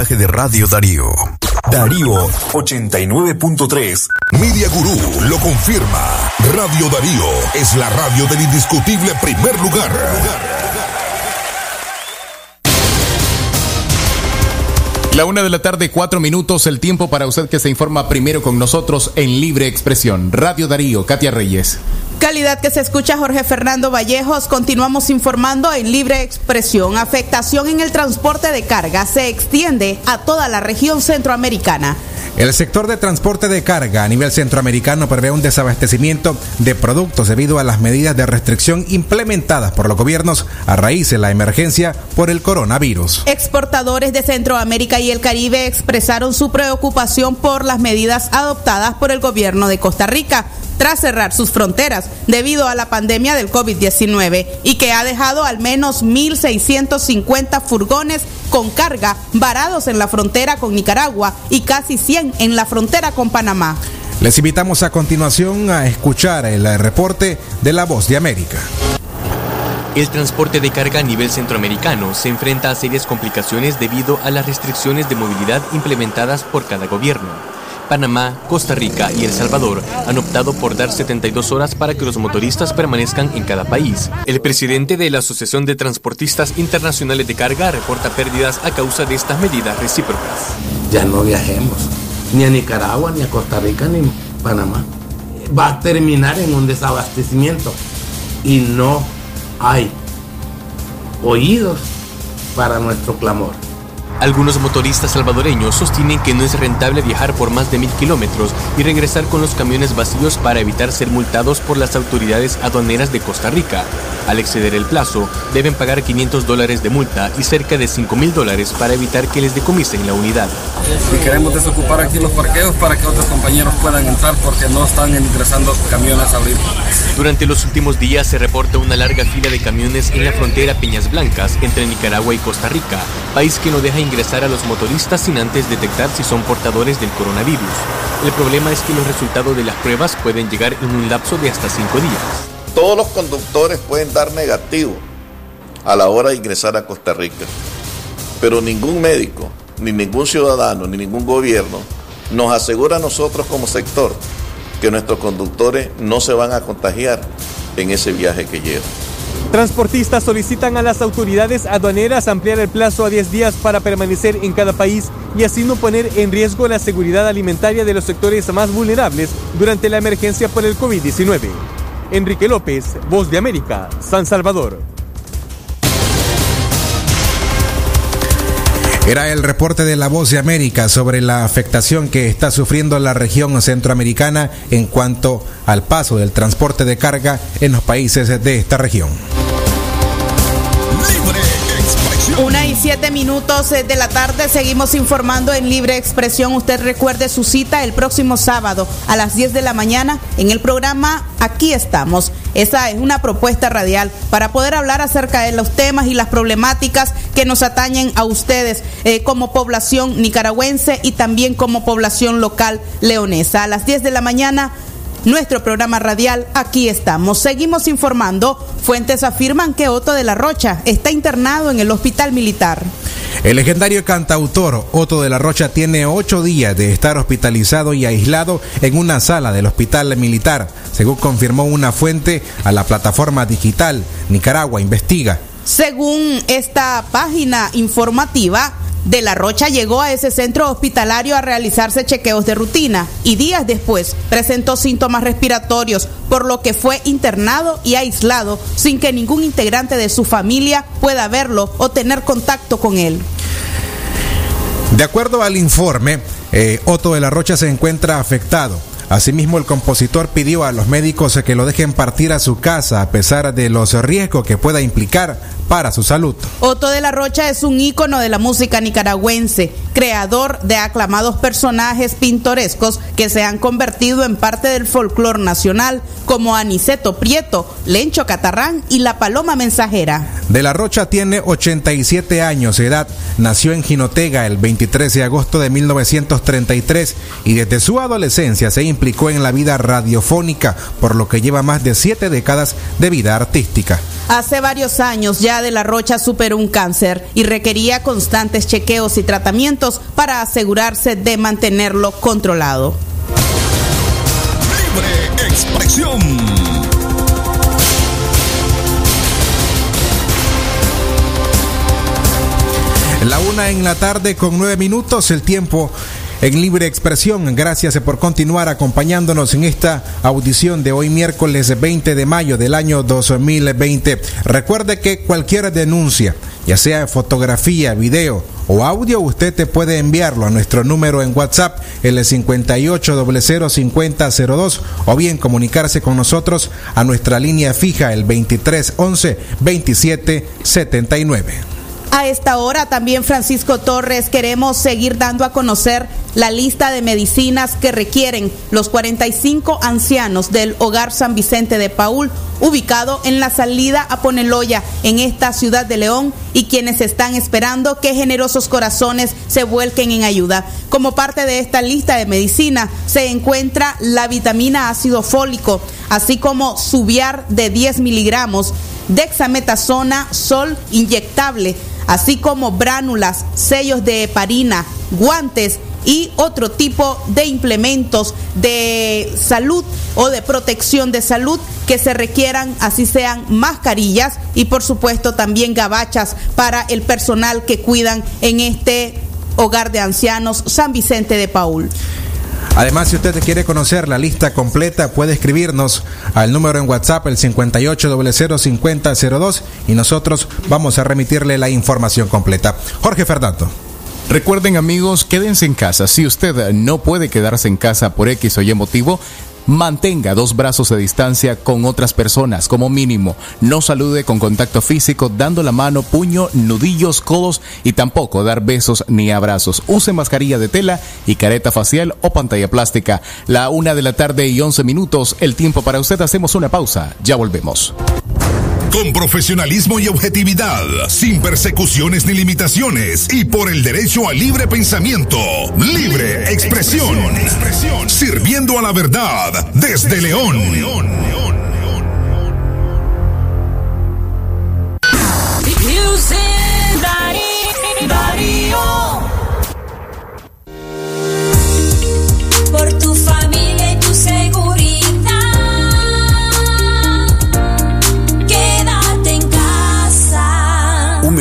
Speaker 1: Mensaje de Radio Darío. Darío 89.3.
Speaker 3: Media Gurú lo confirma. Radio Darío es la radio del indiscutible primer lugar.
Speaker 5: La una de la tarde, cuatro minutos, el tiempo para usted que se informa primero con nosotros en Libre Expresión. Radio Darío, Katia Reyes.
Speaker 4: Calidad que se escucha Jorge Fernando Vallejos. Continuamos informando en libre expresión. Afectación en el transporte de carga se extiende a toda la región centroamericana.
Speaker 2: El sector de transporte de carga a nivel centroamericano prevé un desabastecimiento de productos debido a las medidas de restricción implementadas por los gobiernos a raíz de la emergencia por el coronavirus.
Speaker 4: Exportadores de Centroamérica y el Caribe expresaron su preocupación por las medidas adoptadas por el gobierno de Costa Rica tras cerrar sus fronteras debido a la pandemia del COVID-19 y que ha dejado al menos 1.650 furgones con carga varados en la frontera con Nicaragua y casi 100 en la frontera con Panamá.
Speaker 2: Les invitamos a continuación a escuchar el reporte de La Voz de América.
Speaker 16: El transporte de carga a nivel centroamericano se enfrenta a serias complicaciones debido a las restricciones de movilidad implementadas por cada gobierno. Panamá, Costa Rica y El Salvador han optado por dar 72 horas para que los motoristas permanezcan en cada país. El presidente de la Asociación de Transportistas Internacionales de Carga reporta pérdidas a causa de estas medidas recíprocas.
Speaker 17: Ya no viajemos, ni a Nicaragua, ni a Costa Rica, ni a Panamá. Va a terminar en un desabastecimiento y no hay oídos para nuestro clamor.
Speaker 16: Algunos motoristas salvadoreños sostienen que no es rentable viajar por más de mil kilómetros y regresar con los camiones vacíos para evitar ser multados por las autoridades aduaneras de Costa Rica. Al exceder el plazo, deben pagar 500 dólares de multa y cerca de 5 mil dólares para evitar que les decomisen la unidad.
Speaker 18: Y queremos desocupar aquí los parqueos para que otros compañeros puedan entrar porque no están ingresando camiones ahorita.
Speaker 16: Durante los últimos días se reporta una larga fila de camiones en la frontera Peñas Blancas entre Nicaragua y Costa Rica, país que no deja ingresar a los motoristas sin antes detectar si son portadores del coronavirus. El problema es que los resultados de las pruebas pueden llegar en un lapso de hasta cinco días.
Speaker 19: Todos los conductores pueden dar negativo a la hora de ingresar a Costa Rica, pero ningún médico, ni ningún ciudadano, ni ningún gobierno nos asegura a nosotros como sector que nuestros conductores no se van a contagiar en ese viaje que llevan.
Speaker 20: Transportistas solicitan a las autoridades aduaneras ampliar el plazo a 10 días para permanecer en cada país y así no poner en riesgo la seguridad alimentaria de los sectores más vulnerables durante la emergencia por el COVID-19. Enrique López, Voz de América, San Salvador.
Speaker 2: Era el reporte de la Voz de América sobre la afectación que está sufriendo la región centroamericana en cuanto al paso del transporte de carga en los países de esta región.
Speaker 4: Una y siete minutos eh, de la tarde seguimos informando en Libre Expresión. Usted recuerde su cita el próximo sábado a las 10 de la mañana en el programa Aquí estamos. Esa es una propuesta radial para poder hablar acerca de los temas y las problemáticas que nos atañen a ustedes eh, como población nicaragüense y también como población local leonesa. A las 10 de la mañana nuestro programa radial, aquí estamos. Seguimos informando. Fuentes afirman que Otto de la Rocha está internado en el hospital militar.
Speaker 2: El legendario cantautor Otto de la Rocha tiene ocho días de estar hospitalizado y aislado en una sala del hospital militar, según confirmó una fuente a la plataforma digital Nicaragua Investiga.
Speaker 4: Según esta página informativa, de la Rocha llegó a ese centro hospitalario a realizarse chequeos de rutina y días después presentó síntomas respiratorios, por lo que fue internado y aislado sin que ningún integrante de su familia pueda verlo o tener contacto con él.
Speaker 2: De acuerdo al informe, eh, Otto de la Rocha se encuentra afectado. Asimismo, el compositor pidió a los médicos que lo dejen partir a su casa a pesar de los riesgos que pueda implicar para su salud.
Speaker 4: Otto de la Rocha es un ícono de la música nicaragüense, creador de aclamados personajes pintorescos que se han convertido en parte del folclore nacional, como Aniceto Prieto, Lencho Catarrán y La Paloma Mensajera.
Speaker 2: De la Rocha tiene 87 años de edad, nació en Jinotega el 23 de agosto de 1933 y desde su adolescencia se implicó en la vida radiofónica, por lo que lleva más de siete décadas de vida artística.
Speaker 4: Hace varios años ya de la Rocha superó un cáncer y requería constantes chequeos y tratamientos para asegurarse de mantenerlo controlado.
Speaker 3: Libre expresión.
Speaker 2: La una en la tarde con nueve minutos, el tiempo en libre expresión. Gracias por continuar acompañándonos en esta audición de hoy miércoles 20 de mayo del año 2020. Recuerde que cualquier denuncia, ya sea fotografía, video o audio, usted te puede enviarlo a nuestro número en WhatsApp, el 58005002, o bien comunicarse con nosotros a nuestra línea fija, el 2311 2779.
Speaker 4: A esta hora también Francisco Torres queremos seguir dando a conocer la lista de medicinas que requieren los 45 ancianos del Hogar San Vicente de Paul, ubicado en la salida a Poneloya en esta ciudad de León y quienes están esperando que generosos corazones se vuelquen en ayuda. Como parte de esta lista de medicina se encuentra la vitamina ácido fólico, así como subiar de 10 miligramos, dexametasona sol inyectable, así como bránulas, sellos de heparina, guantes y otro tipo de implementos de salud o de protección de salud que se requieran, así sean mascarillas y por supuesto también gabachas para el personal que cuidan en este hogar de ancianos San Vicente de Paul.
Speaker 2: Además, si usted quiere conocer la lista completa, puede escribirnos al número en WhatsApp el 58005002 y nosotros vamos a remitirle la información completa. Jorge Fernando.
Speaker 5: Recuerden amigos, quédense en casa. Si usted no puede quedarse en casa por X o Y motivo, Mantenga dos brazos de distancia con otras personas como mínimo. No salude con contacto físico dando la mano, puño, nudillos, codos y tampoco dar besos ni abrazos. Use mascarilla de tela y careta facial o pantalla plástica. La una de la tarde y once minutos. El tiempo para usted. Hacemos una pausa. Ya volvemos.
Speaker 3: Con profesionalismo y objetividad, sin persecuciones ni limitaciones y por el derecho al libre pensamiento, libre expresión, sirviendo a la verdad desde León.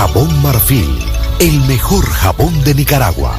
Speaker 1: Jabón Marfil, el mejor jabón de Nicaragua.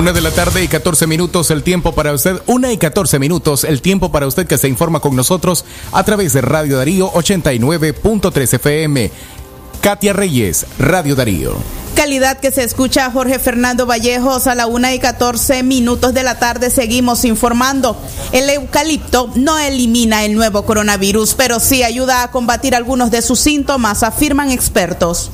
Speaker 5: Una de la tarde y 14 minutos el tiempo para usted. Una y 14 minutos el tiempo para usted que se informa con nosotros a través de Radio Darío 89.3 FM. Katia Reyes, Radio Darío.
Speaker 4: Calidad que se escucha a Jorge Fernando Vallejos a la una y 14 minutos de la tarde. Seguimos informando. El eucalipto no elimina el nuevo coronavirus, pero sí ayuda a combatir algunos de sus síntomas, afirman expertos.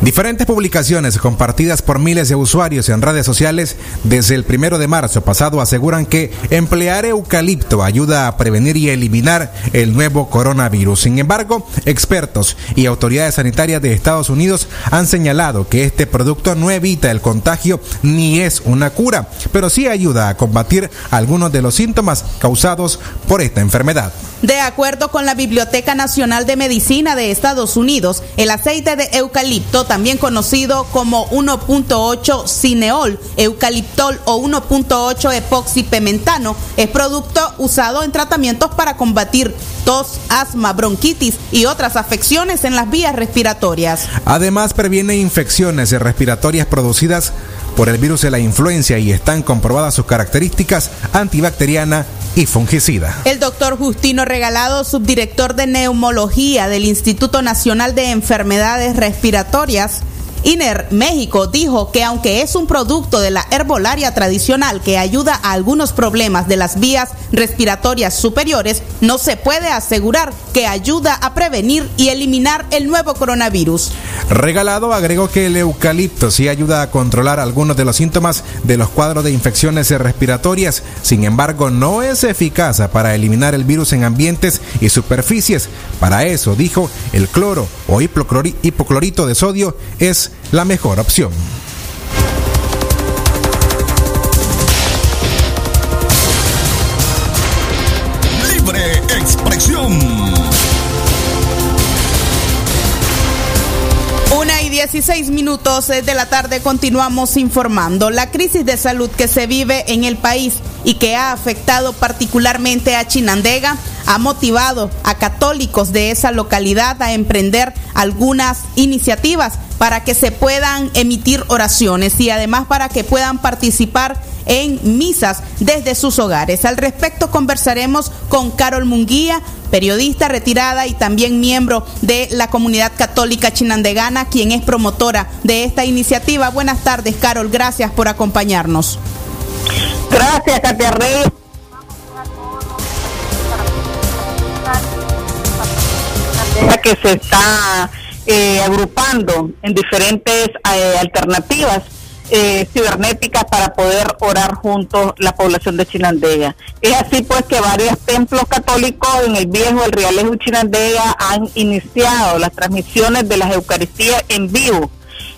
Speaker 2: Diferentes publicaciones compartidas por miles de usuarios en redes sociales desde el primero de marzo pasado aseguran que emplear eucalipto ayuda a prevenir y eliminar el nuevo coronavirus. Sin embargo, expertos y autoridades sanitarias de Estados Unidos han señalado que este producto no evita el contagio ni es una cura, pero sí ayuda a combatir algunos de los síntomas causados por esta enfermedad.
Speaker 4: De acuerdo con la Biblioteca Nacional de Medicina de Estados Unidos, el aceite de eucalipto, también conocido como 1.8 cineol, eucaliptol o 1.8 epoxipementano, es producto usado en tratamientos para combatir tos, asma, bronquitis y otras afecciones en las vías respiratorias.
Speaker 2: Además, previene infecciones respiratorias producidas por el virus de la influencia y están comprobadas sus características antibacteriana y fungicida.
Speaker 4: El doctor Justino Regalado, subdirector de neumología del Instituto Nacional de Enfermedades Respiratorias, INER México dijo que aunque es un producto de la herbolaria tradicional que ayuda a algunos problemas de las vías respiratorias superiores, no se puede asegurar que ayuda a prevenir y eliminar el nuevo coronavirus.
Speaker 2: Regalado agregó que el eucalipto sí ayuda a controlar algunos de los síntomas de los cuadros de infecciones respiratorias, sin embargo no es eficaz para eliminar el virus en ambientes y superficies. Para eso, dijo, el cloro o hipoclorito de sodio es la mejor opción.
Speaker 3: Libre expresión.
Speaker 4: Una y 16 minutos de la tarde continuamos informando. La crisis de salud que se vive en el país y que ha afectado particularmente a Chinandega ha motivado a católicos de esa localidad a emprender algunas iniciativas para que se puedan emitir oraciones y además para que puedan participar en misas desde sus hogares. Al respecto conversaremos con Carol Munguía, periodista retirada y también miembro de la comunidad católica chinandegana, quien es promotora de esta iniciativa. Buenas tardes, Carol, gracias por acompañarnos.
Speaker 21: Gracias, Katia Que se está eh, agrupando en diferentes eh, alternativas eh, cibernéticas para poder orar juntos la población de Chinandega. Es así pues que varios templos católicos en el viejo el Realejo Chinandega han iniciado las transmisiones de las Eucaristías en vivo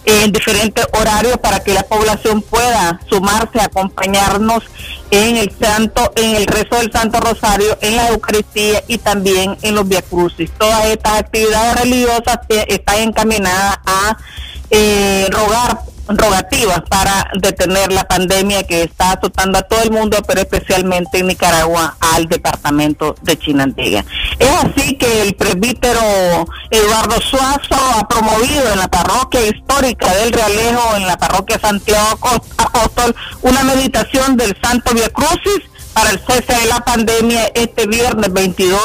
Speaker 21: en diferentes horarios para que la población pueda sumarse, acompañarnos en el santo, en el rezo del Santo Rosario, en la Eucaristía y también en los Via Crucis. Todas estas actividades religiosas están encaminadas a eh, rogar rogativas para detener la pandemia que está azotando a todo el mundo, pero especialmente en Nicaragua al departamento de Chinandega. Es así que el presbítero Eduardo Suazo ha promovido en la parroquia histórica del Realejo, en la parroquia Santiago Apóstol, una meditación del Santo Via Crucis para el cese de la pandemia este viernes 22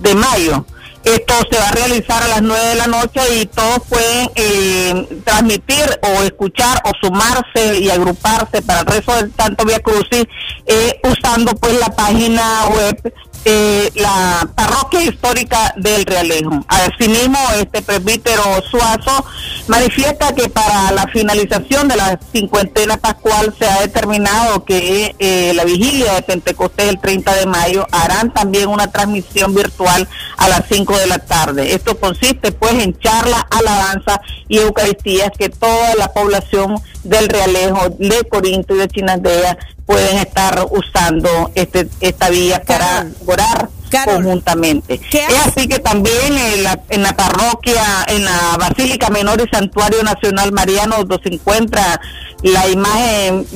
Speaker 21: de mayo. Esto se va a realizar a las 9 de la noche y todos pueden eh, transmitir o escuchar o sumarse y agruparse para el rezo del Santo Via Crucis eh, usando pues la página web eh, la parroquia histórica del Realejo. Asimismo, este presbítero Suazo manifiesta que para la finalización de la cincuentena pascual se ha determinado que eh, la vigilia de Pentecostés el 30 de mayo harán también una transmisión virtual a las 5 de la tarde. Esto consiste pues en charla, alabanza y eucaristías que toda la población del Realejo, de Corinto y de Chinandea pueden estar usando este, esta vía para orar conjuntamente. Es así que también en la, en la parroquia, en la Basílica Menor y Santuario Nacional Mariano, donde se encuentra la imagen,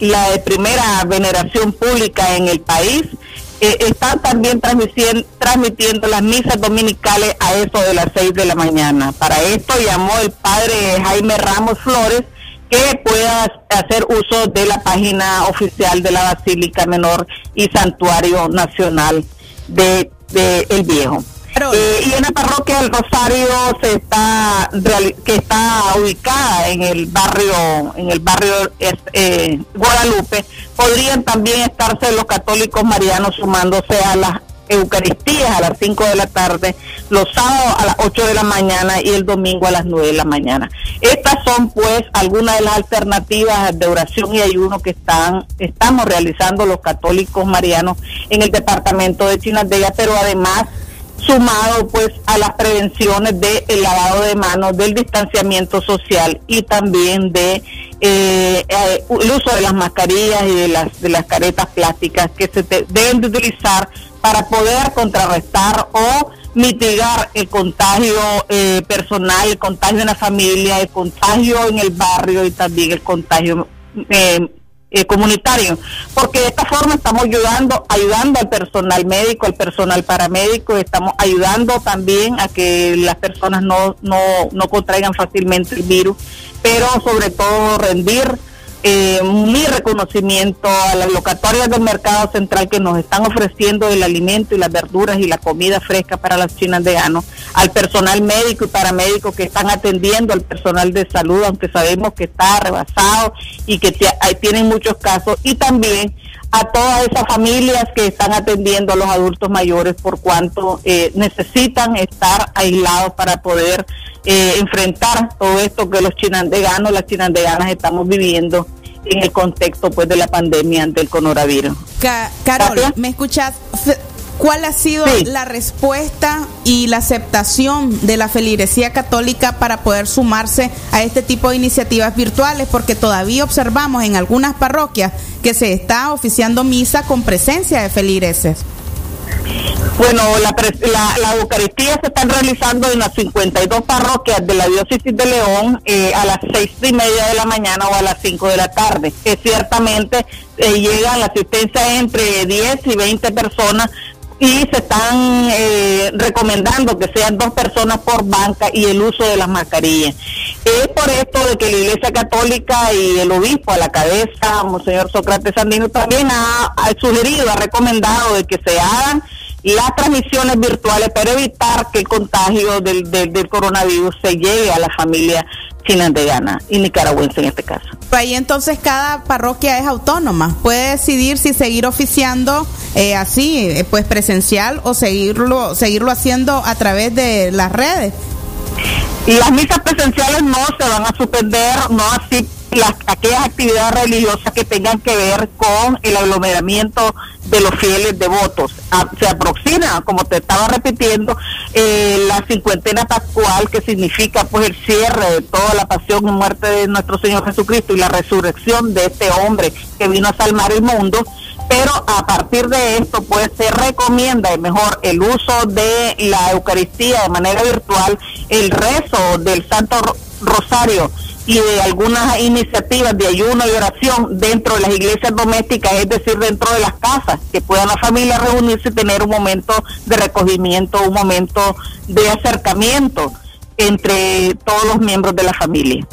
Speaker 21: la de primera veneración pública en el país, eh, están también transmitiendo, transmitiendo las misas dominicales a eso de las seis de la mañana. Para esto llamó el padre Jaime Ramos Flores, que pueda hacer uso de la página oficial de la Basílica Menor y Santuario Nacional de, El Viejo. Eh, y en la parroquia del Rosario se está que está ubicada en el barrio en el barrio eh, Guadalupe podrían también estarse los católicos marianos sumándose a las Eucaristías a las 5 de la tarde, los sábados a las 8 de la mañana y el domingo a las 9 de la mañana. Estas son pues algunas de las alternativas de oración y ayuno que están estamos realizando los católicos marianos en el departamento de Chinandega, pero además sumado pues a las prevenciones del lavado de manos, del distanciamiento social y también de eh, eh, el uso de las mascarillas y de las de las caretas plásticas que se deben de utilizar para poder contrarrestar o mitigar el contagio eh, personal, el contagio en la familia, el contagio en el barrio y también el contagio eh, eh, comunitario, porque de esta forma estamos ayudando, ayudando al personal médico, al personal paramédico, estamos ayudando también a que las personas no, no, no contraigan fácilmente el virus, pero sobre todo rendir eh, mi reconocimiento a las locatorias del mercado central que nos están ofreciendo el alimento y las verduras y la comida fresca para los chinandeanos, al personal médico y paramédico que están atendiendo al personal de salud, aunque sabemos que está rebasado y que tienen muchos casos, y también a todas esas familias que están atendiendo a los adultos mayores por cuanto eh, necesitan estar aislados para poder eh, enfrentar todo esto que los chinandeganos, las chinandeganas estamos viviendo en el contexto pues de la pandemia del coronavirus.
Speaker 4: Carol, ¿me escuchas? ¿Cuál ha sido la respuesta y la aceptación de la feligresía católica para poder sumarse a este tipo de iniciativas virtuales? Porque todavía observamos en algunas parroquias que se está oficiando misa con presencia de feligreses.
Speaker 21: Bueno, la, la, Eucaristía se está realizando en las 52 parroquias de la diócesis de León eh, a las seis y media de la mañana o a las 5 de la tarde, que ciertamente eh, llega la asistencia entre 10 y 20 personas y se están eh, recomendando que sean dos personas por banca y el uso de las mascarillas. Es por esto de que la Iglesia Católica y el obispo a la cabeza, Monseñor Sócrates Sandino, también ha, ha sugerido, ha recomendado de que se hagan las transmisiones virtuales para evitar que el contagio del, del, coronavirus se llegue a la familia chinandegana y nicaragüense en este caso.
Speaker 4: Ahí entonces cada parroquia es autónoma, puede decidir si seguir oficiando eh, así, eh, pues presencial o seguirlo, seguirlo haciendo a través de las redes.
Speaker 21: Las misas presenciales no se van a suspender, no así las, aquellas actividades religiosas que tengan que ver con el aglomeramiento de los fieles devotos. Ah, se aproxima, como te estaba repitiendo, eh, la cincuentena pascual, que significa pues el cierre de toda la pasión y muerte de nuestro Señor Jesucristo y la resurrección de este hombre que vino a salvar el mundo. Pero a partir de esto, pues se recomienda mejor el uso de la Eucaristía de manera virtual, el rezo del Santo Rosario y de algunas iniciativas de ayuno y oración dentro de las iglesias domésticas, es decir, dentro de las casas, que puedan las familias reunirse y tener un momento de recogimiento, un momento de acercamiento entre todos los miembros de la familia.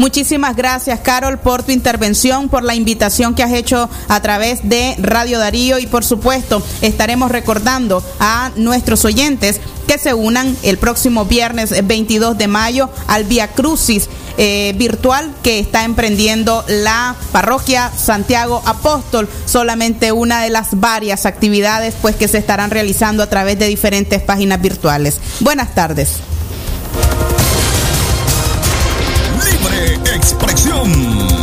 Speaker 4: Muchísimas gracias, Carol, por tu intervención, por la invitación que has hecho a través de Radio Darío y, por supuesto, estaremos recordando a nuestros oyentes que se unan el próximo viernes 22 de mayo al Via Crucis eh, virtual que está emprendiendo la parroquia Santiago Apóstol, solamente una de las varias actividades pues que se estarán realizando a través de diferentes páginas virtuales. Buenas tardes.
Speaker 3: Expresión.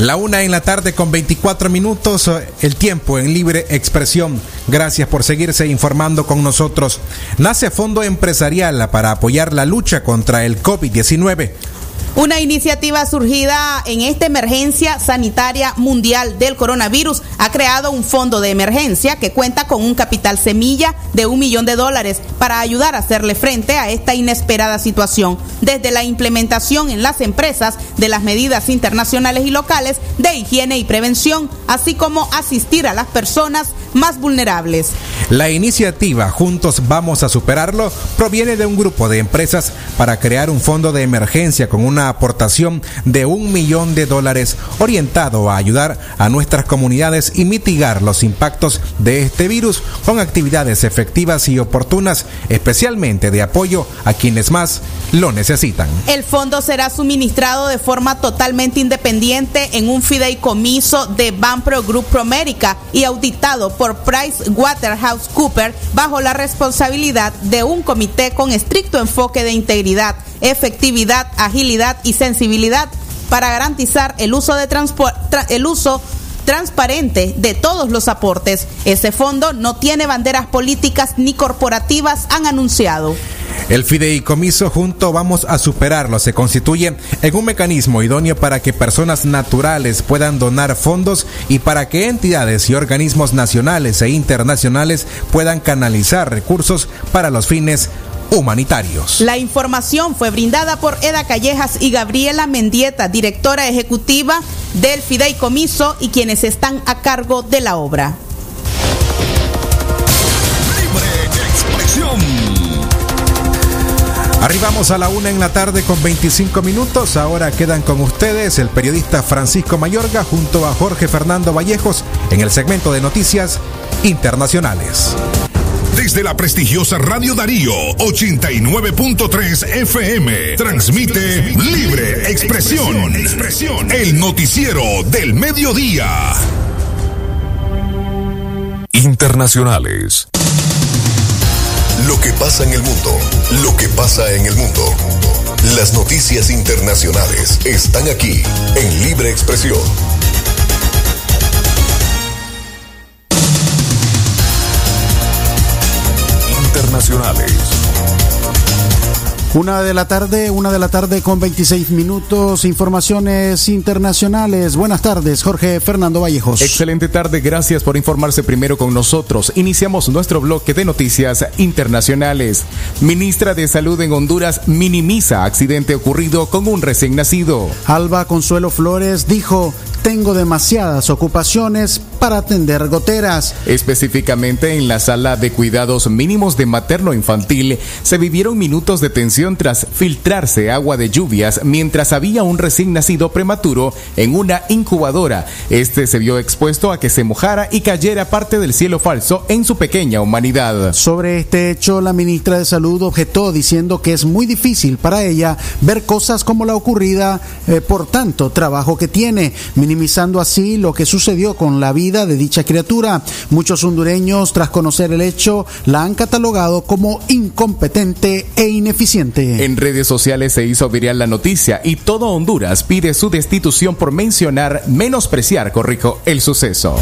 Speaker 2: La una en la tarde con 24 minutos, el tiempo en libre expresión. Gracias por seguirse informando con nosotros. Nace Fondo Empresarial para apoyar la lucha contra el COVID-19.
Speaker 4: Una iniciativa surgida en esta emergencia sanitaria mundial del coronavirus ha creado un fondo de emergencia que cuenta con un capital semilla de un millón de dólares para ayudar a hacerle frente a esta inesperada situación, desde la implementación en las empresas de las medidas internacionales y locales de higiene y prevención, así como asistir a las personas más vulnerables.
Speaker 2: La iniciativa Juntos Vamos a Superarlo proviene de un grupo de empresas para crear un fondo de emergencia con una aportación de un millón de dólares orientado a ayudar a nuestras comunidades y mitigar los impactos de este virus con actividades efectivas y oportunas, especialmente de apoyo a quienes más lo necesitan.
Speaker 4: El fondo será suministrado de forma totalmente independiente en un fideicomiso de Banpro Group Promérica y auditado por Price Waterhouse Cooper bajo la responsabilidad de un comité con estricto enfoque de integridad, efectividad, agilidad y sensibilidad para garantizar el uso de el uso transparente de todos los aportes. Ese fondo no tiene banderas políticas ni corporativas, han anunciado.
Speaker 2: El fideicomiso junto vamos a superarlo se constituye en un mecanismo idóneo para que personas naturales puedan donar fondos y para que entidades y organismos nacionales e internacionales puedan canalizar recursos para los fines humanitarios.
Speaker 4: La información fue brindada por Eda Callejas y Gabriela Mendieta, directora ejecutiva del Fideicomiso y quienes están a cargo de la obra.
Speaker 3: Libre expresión.
Speaker 2: Arribamos a la una en la tarde con 25 minutos. Ahora quedan con ustedes el periodista Francisco Mayorga junto a Jorge Fernando Vallejos en el segmento de noticias internacionales.
Speaker 3: Desde la prestigiosa Radio Darío 89.3 FM transmite Libre Expresión. El noticiero del mediodía.
Speaker 7: Internacionales. Lo que pasa en el mundo, lo que pasa en el mundo. Las noticias internacionales están aquí en Libre Expresión. Internacionales.
Speaker 22: Una de la tarde, una de la tarde con 26 minutos, informaciones internacionales. Buenas tardes, Jorge Fernando Vallejos.
Speaker 5: Excelente tarde, gracias por informarse primero con nosotros. Iniciamos nuestro bloque de noticias internacionales. Ministra de Salud en Honduras minimiza accidente ocurrido con un recién nacido.
Speaker 22: Alba Consuelo Flores dijo, tengo demasiadas ocupaciones para atender goteras.
Speaker 5: Específicamente en la sala de cuidados mínimos de materno infantil se vivieron minutos de tensión tras filtrarse agua de lluvias mientras había un recién nacido prematuro en una incubadora. Este se vio expuesto a que se mojara y cayera parte del cielo falso en su pequeña humanidad.
Speaker 22: Sobre este hecho, la ministra de Salud objetó diciendo que es muy difícil para ella ver cosas como la ocurrida eh, por tanto trabajo que tiene, minimizando así lo que sucedió con la vida de dicha criatura. Muchos hondureños, tras conocer el hecho, la han catalogado como incompetente e ineficiente.
Speaker 5: En redes sociales se hizo viral la noticia y todo Honduras pide su destitución por mencionar, menospreciar, corrijo, el suceso.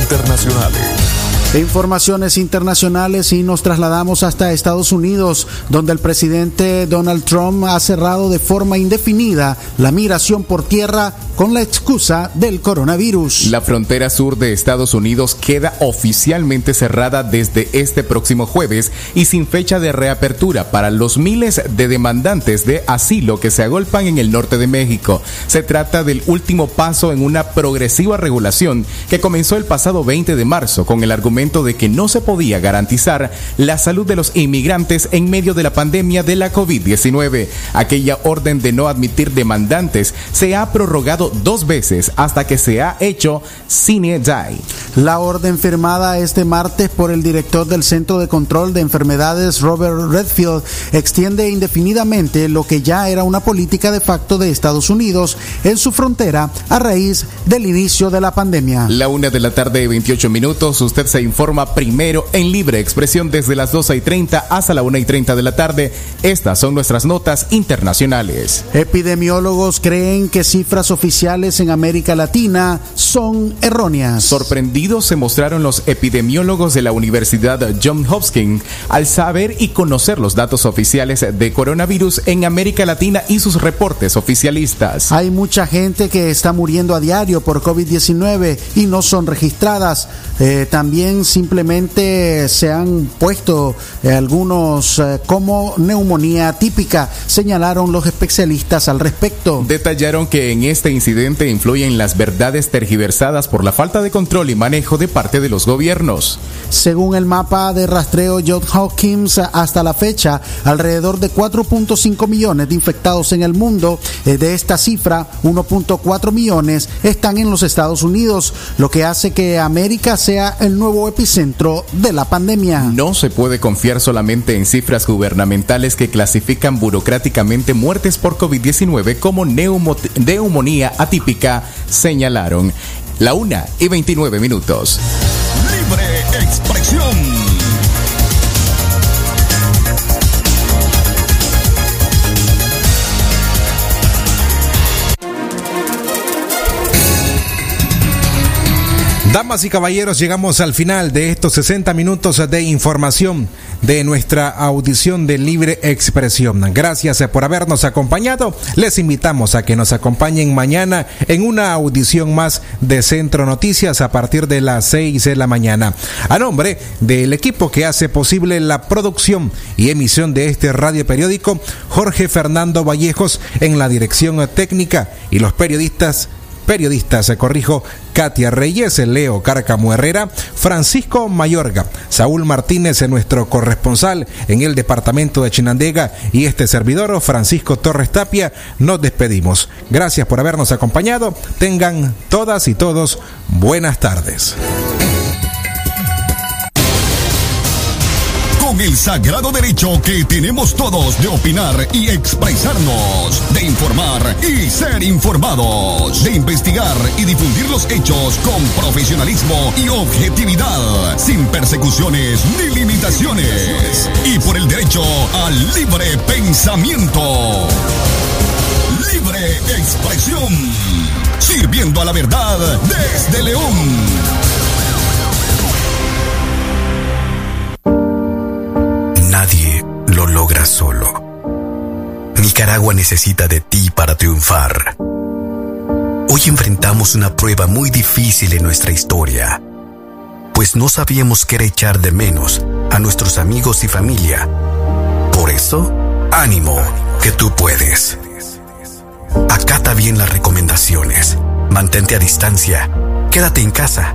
Speaker 7: Internacionales.
Speaker 22: Informaciones internacionales y nos trasladamos hasta Estados Unidos, donde el presidente Donald Trump ha cerrado de forma indefinida la migración por tierra con la excusa del coronavirus.
Speaker 5: La frontera sur de Estados Unidos queda oficialmente cerrada desde este próximo jueves y sin fecha de reapertura para los miles de demandantes de asilo que se agolpan en el norte de México. Se trata del último paso en una progresiva regulación que comenzó el pasado 20 de marzo con el argumento de que no se podía garantizar la salud de los inmigrantes en medio de la pandemia de la COVID-19. Aquella orden de no admitir demandantes se ha prorrogado dos veces hasta que se ha hecho sine die.
Speaker 22: La orden firmada este martes por el director del Centro de Control de Enfermedades, Robert Redfield, extiende indefinidamente lo que ya era una política de facto de Estados Unidos en su frontera a raíz del inicio de la pandemia.
Speaker 5: La una de la tarde, 28 minutos, usted se informa primero en libre expresión desde las 12 y 30 hasta la 1 y 30 de la tarde. Estas son nuestras notas internacionales.
Speaker 22: Epidemiólogos creen que cifras oficiales en América Latina son erróneas.
Speaker 5: Sorprendidos se mostraron los epidemiólogos de la Universidad John Hopkins al saber y conocer los datos oficiales de coronavirus en América Latina y sus reportes oficialistas.
Speaker 22: Hay mucha gente que está muriendo a diario por COVID-19 y no son registradas. Eh, también simplemente se han puesto eh, algunos eh, como neumonía típica, señalaron los especialistas al respecto.
Speaker 5: Detallaron que en este incidente influyen las verdades tergiversadas por la falta de control y manejo de parte de los gobiernos.
Speaker 22: Según el mapa de rastreo John Hopkins, hasta la fecha, alrededor de 4.5 millones de infectados en el mundo. Eh, de esta cifra, 1.4 millones están en los Estados Unidos, lo que hace que América sea el nuevo epicentro de la pandemia.
Speaker 5: No se puede confiar solamente en cifras gubernamentales que clasifican burocráticamente muertes por COVID-19 como neumo- neumonía atípica, señalaron. La una y 29 minutos.
Speaker 3: Libre expresión.
Speaker 2: Damas y caballeros, llegamos al final de estos 60 minutos de información de nuestra audición de libre expresión. Gracias por habernos acompañado. Les invitamos a que nos acompañen mañana en una audición más de Centro Noticias a partir de las 6 de la mañana. A nombre del equipo que hace posible la producción y emisión de este radio periódico, Jorge Fernando Vallejos en la dirección técnica y los periodistas periodistas, se corrijo, Katia Reyes, Leo Cárcamo Herrera, Francisco Mayorga, Saúl Martínez, nuestro corresponsal en el departamento de Chinandega y este servidor, Francisco Torres Tapia, nos despedimos. Gracias por habernos acompañado. Tengan todas y todos buenas tardes.
Speaker 10: El sagrado derecho que tenemos todos de opinar y expresarnos, de informar y ser informados, de investigar y difundir los hechos con profesionalismo y objetividad, sin persecuciones ni limitaciones, y por el derecho al libre pensamiento. Libre expresión, sirviendo a la verdad desde León.
Speaker 1: Solo. Nicaragua necesita de ti para triunfar. Hoy enfrentamos una prueba muy difícil en nuestra historia, pues no sabíamos qué era echar de menos a nuestros amigos y familia. Por eso, ánimo, que tú puedes. Acata bien las recomendaciones, mantente a distancia, quédate en casa,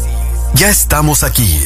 Speaker 1: ya estamos aquí